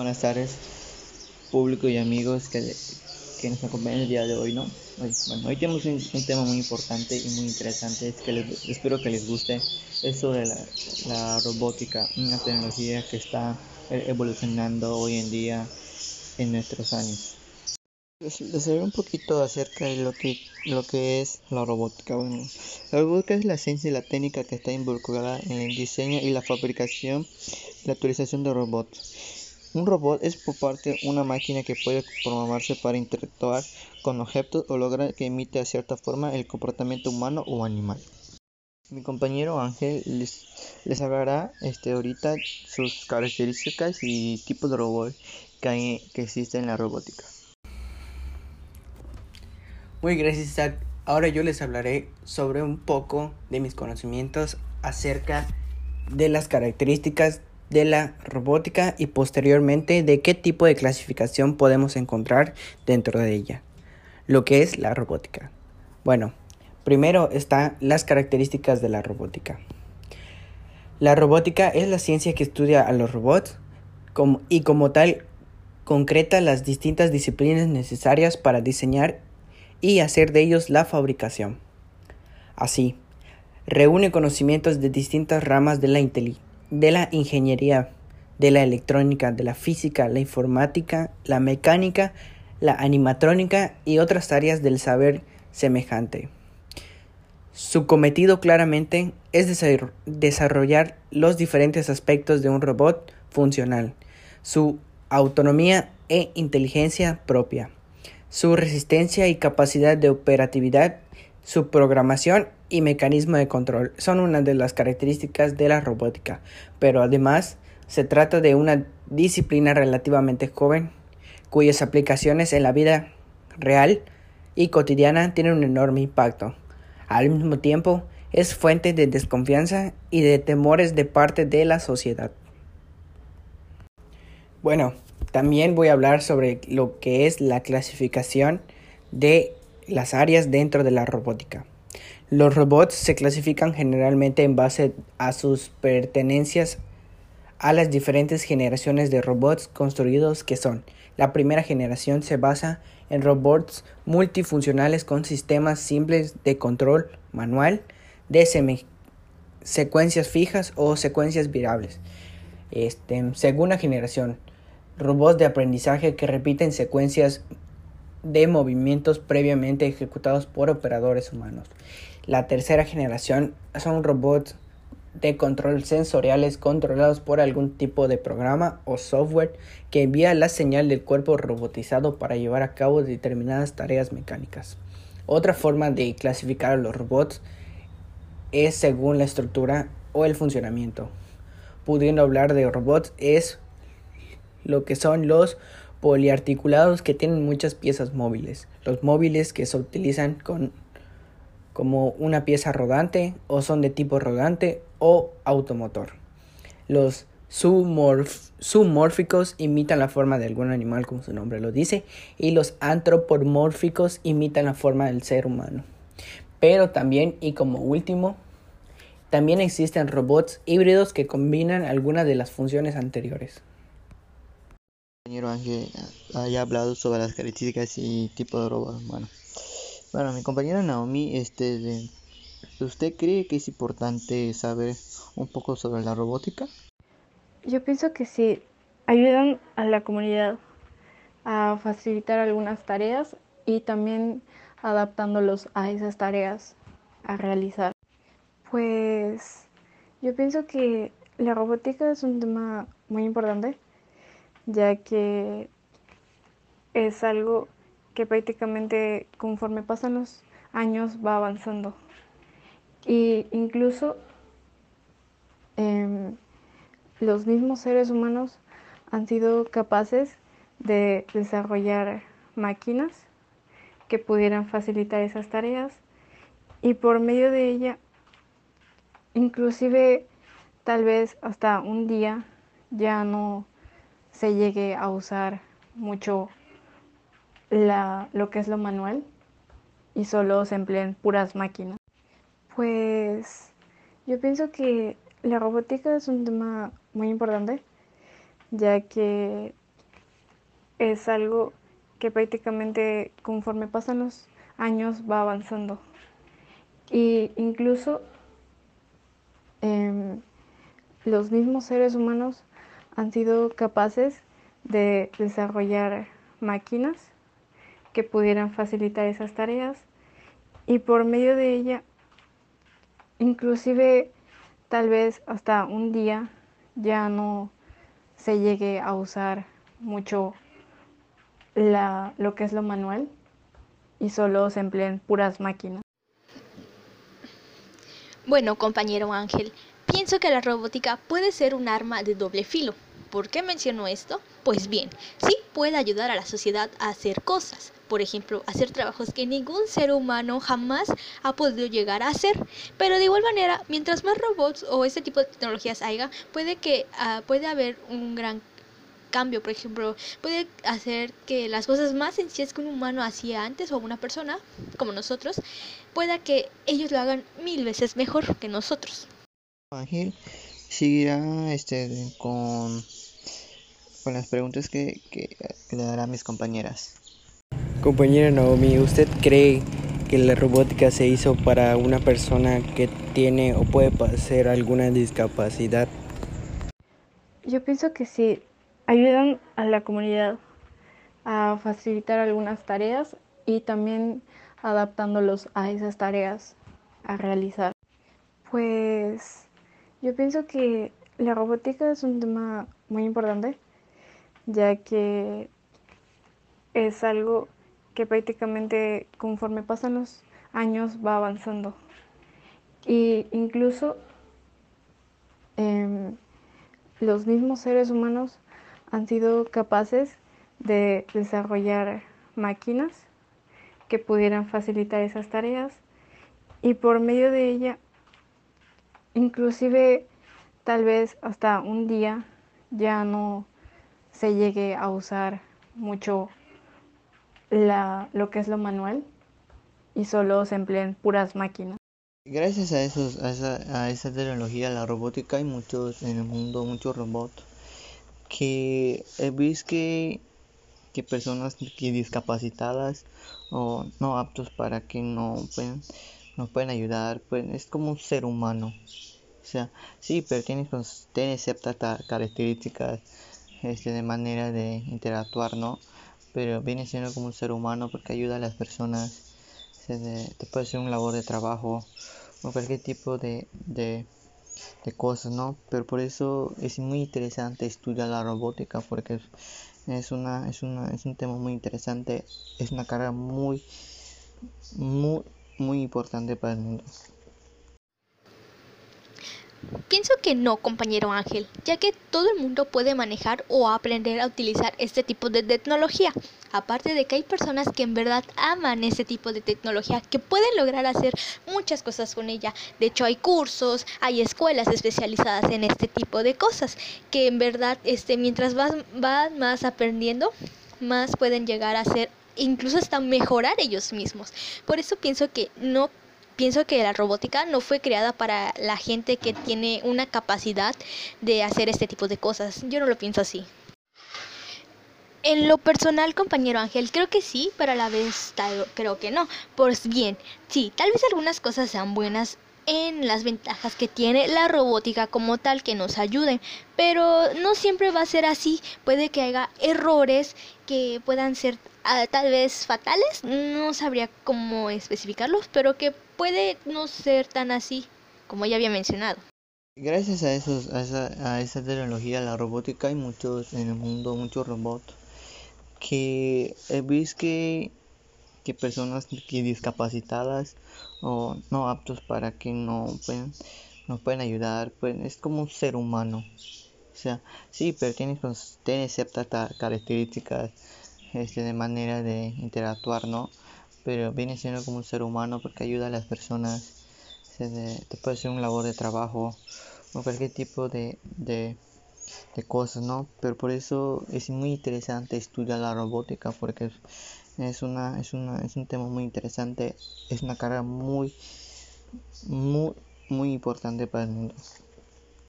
Buenas tardes, público y amigos que, que nos acompañan el día de hoy, ¿no? Hoy, bueno, hoy tenemos un, un tema muy importante y muy interesante, es que les- espero que les guste, es sobre la, la robótica, una tecnología que está eh, evolucionando hoy en día en nuestros años. Les, les hablaré un poquito acerca de lo que, lo que es la robótica. Bueno, la robótica es la ciencia y la técnica que está involucrada en el diseño y la fabricación y la utilización de robots. Un robot es por parte una máquina que puede programarse para interactuar con objetos o lograr que imite de cierta forma el comportamiento humano o animal. Mi compañero Ángel les, les hablará este, ahorita sus características y tipos de robot que, hay, que existen en la robótica. Muy gracias Isaac. Ahora yo les hablaré sobre un poco de mis conocimientos acerca de las características de la robótica y posteriormente de qué tipo de clasificación podemos encontrar dentro de ella. Lo que es la robótica. Bueno, primero están las características de la robótica. La robótica es la ciencia que estudia a los robots como- y como tal concreta las distintas disciplinas necesarias para diseñar y hacer de ellos la fabricación. Así, reúne conocimientos de distintas ramas de la, inteli- de la ingeniería, de la electrónica, de la física, la informática, la mecánica, la animatrónica y otras áreas del saber semejante. Su cometido claramente es desarro- desarrollar los diferentes aspectos de un robot funcional, su autonomía e inteligencia propia su resistencia y capacidad de operatividad, su programación y mecanismo de control son una de las características de la robótica, pero además se trata de una disciplina relativamente joven cuyas aplicaciones en la vida real y cotidiana tienen un enorme impacto. Al mismo tiempo, es fuente de desconfianza y de temores de parte de la sociedad. Bueno, también voy a hablar sobre lo que es la clasificación de las áreas dentro de la robótica. Los robots se clasifican generalmente en base a sus pertenencias a las diferentes generaciones de robots construidos que son. La primera generación se basa en robots multifuncionales con sistemas simples de control manual de secuencias fijas o secuencias virables. Este, segunda generación, robots de aprendizaje que repiten secuencias de movimientos previamente ejecutados por operadores humanos. La tercera generación son robots de control sensoriales controlados por algún tipo de programa o software que envía la señal del cuerpo robotizado para llevar a cabo determinadas tareas mecánicas. Otra forma de clasificar a los robots es según la estructura o el funcionamiento. Pudiendo hablar de robots es lo que son los poliarticulados que tienen muchas piezas móviles. Los móviles que se utilizan con como una pieza rodante o son de tipo rodante o automotor. Los zoomórficos imitan la forma de algún animal como su nombre lo dice y los antropomórficos imitan la forma del ser humano. Pero también y como último también existen robots híbridos que combinan algunas de las funciones anteriores. compañero Ángel haya hablado sobre las características y tipo de robots. Bueno, bueno, mi compañera Naomi, este, ¿usted cree que es importante saber un poco sobre la robótica? Yo pienso que sí, ayudan a la comunidad a facilitar algunas tareas y también adaptándolos a esas tareas a realizar. Pues yo pienso que la robótica es un tema muy importante, ya que es algo que prácticamente conforme pasan los años va avanzando. Y incluso em, los mismos seres humanos han sido capaces de desarrollar máquinas que pudieran facilitar esas tareas y por medio de ella, inclusive tal vez hasta un día ya no se llegue a usar mucho lo que es lo manual y solo se empleen puras máquinas. Pues yo pienso que la robótica es un tema muy importante, ya que es algo que prácticamente conforme pasan los años va avanzando. Y incluso em, los mismos seres humanos han sido capaces de desarrollar máquinas que pudieran facilitar esas tareas y por medio de ella inclusive tal vez hasta un día ya no se llegue a usar mucho la, lo que es lo manual y solo se empleen puras máquinas. Bueno, compañero Ángel, pienso que la robótica puede ser un arma de doble filo. ¿Por qué menciono esto? Pues bien, sí puede ayudar a la sociedad a hacer cosas, por ejemplo, hacer trabajos que ningún ser humano jamás ha podido llegar a hacer. Pero de igual manera, mientras más robots o este tipo de tecnologías haya, puede que uh, puede haber un gran cambio, por ejemplo, puede hacer que las cosas más sencillas que un humano hacía antes o una persona como nosotros, pueda que ellos lo hagan mil veces mejor que nosotros. Ángel seguirá este con, con las preguntas que, que le dará a mis compañeras. Compañera Naomi, ¿usted cree que la robótica se hizo para una persona que tiene o puede padecer alguna discapacidad? Yo pienso que sí, ayudan a la comunidad a facilitar algunas tareas y también adaptándolos a esas tareas a realizar. Pues yo pienso que la robótica es un tema muy importante, ya que es algo que prácticamente conforme pasan los años va avanzando. Y incluso eh, los mismos seres humanos han sido capaces de desarrollar máquinas que pudieran facilitar esas tareas y por medio de ella inclusive tal vez hasta un día ya no se llegue a usar mucho la, lo que es lo manual y solo se empleen puras máquinas. Gracias a, esos, a, esa, a esa tecnología, la robótica, hay muchos en el mundo, muchos robots que visto que, que personas que discapacitadas o no aptos para que no pueden, no pueden ayudar, pues es como un ser humano. O sea, sí, pero tiene, tiene ciertas características este, de manera de interactuar, ¿no? pero viene siendo como un ser humano porque ayuda a las personas. Se te puede hacer un labor de trabajo o cualquier tipo de, de, de, cosas, ¿no? Pero por eso es muy interesante estudiar la robótica porque es, una, es, una, es un tema muy interesante, es una carrera muy, muy, muy importante para el mundo. Pienso que no, compañero Ángel, ya que todo el mundo puede manejar o aprender a utilizar este tipo de tecnología. Aparte de que hay personas que en verdad aman este tipo de tecnología, que pueden lograr hacer muchas cosas con ella. De hecho, hay cursos, hay escuelas especializadas en este tipo de cosas, que en verdad, este, mientras van, van más aprendiendo, más pueden llegar a ser incluso hasta mejorar ellos mismos. Por eso pienso que no pienso que la robótica no fue creada para la gente que tiene una capacidad de hacer este tipo de cosas. Yo no lo pienso así. En lo personal, compañero Ángel, creo que sí, pero a la vez creo que no. Pues bien, sí, tal vez algunas cosas sean buenas en las ventajas que tiene la robótica como tal que nos ayuden, pero no siempre va a ser así. Puede que haya errores que puedan ser ah, tal vez fatales, no sabría cómo especificarlos, pero que puede no ser tan así como ya había mencionado. Gracias a, esos, a, esa, a esa tecnología, la robótica, hay muchos en el mundo, muchos robots que he visto que, que personas que discapacitadas o no aptos para que no pueden, no pueden ayudar, pues es como un ser humano. O sea, sí, pero tiene, tiene ciertas características este, de manera de interactuar, ¿no? pero viene siendo como un ser humano porque ayuda a las personas. Se te puede hacer un labor de trabajo o cualquier tipo de, de, de, cosas, ¿no? Pero por eso es muy interesante estudiar la robótica porque es, una, es, una, es un tema muy interesante, es una carrera muy, muy, muy importante para el mundo.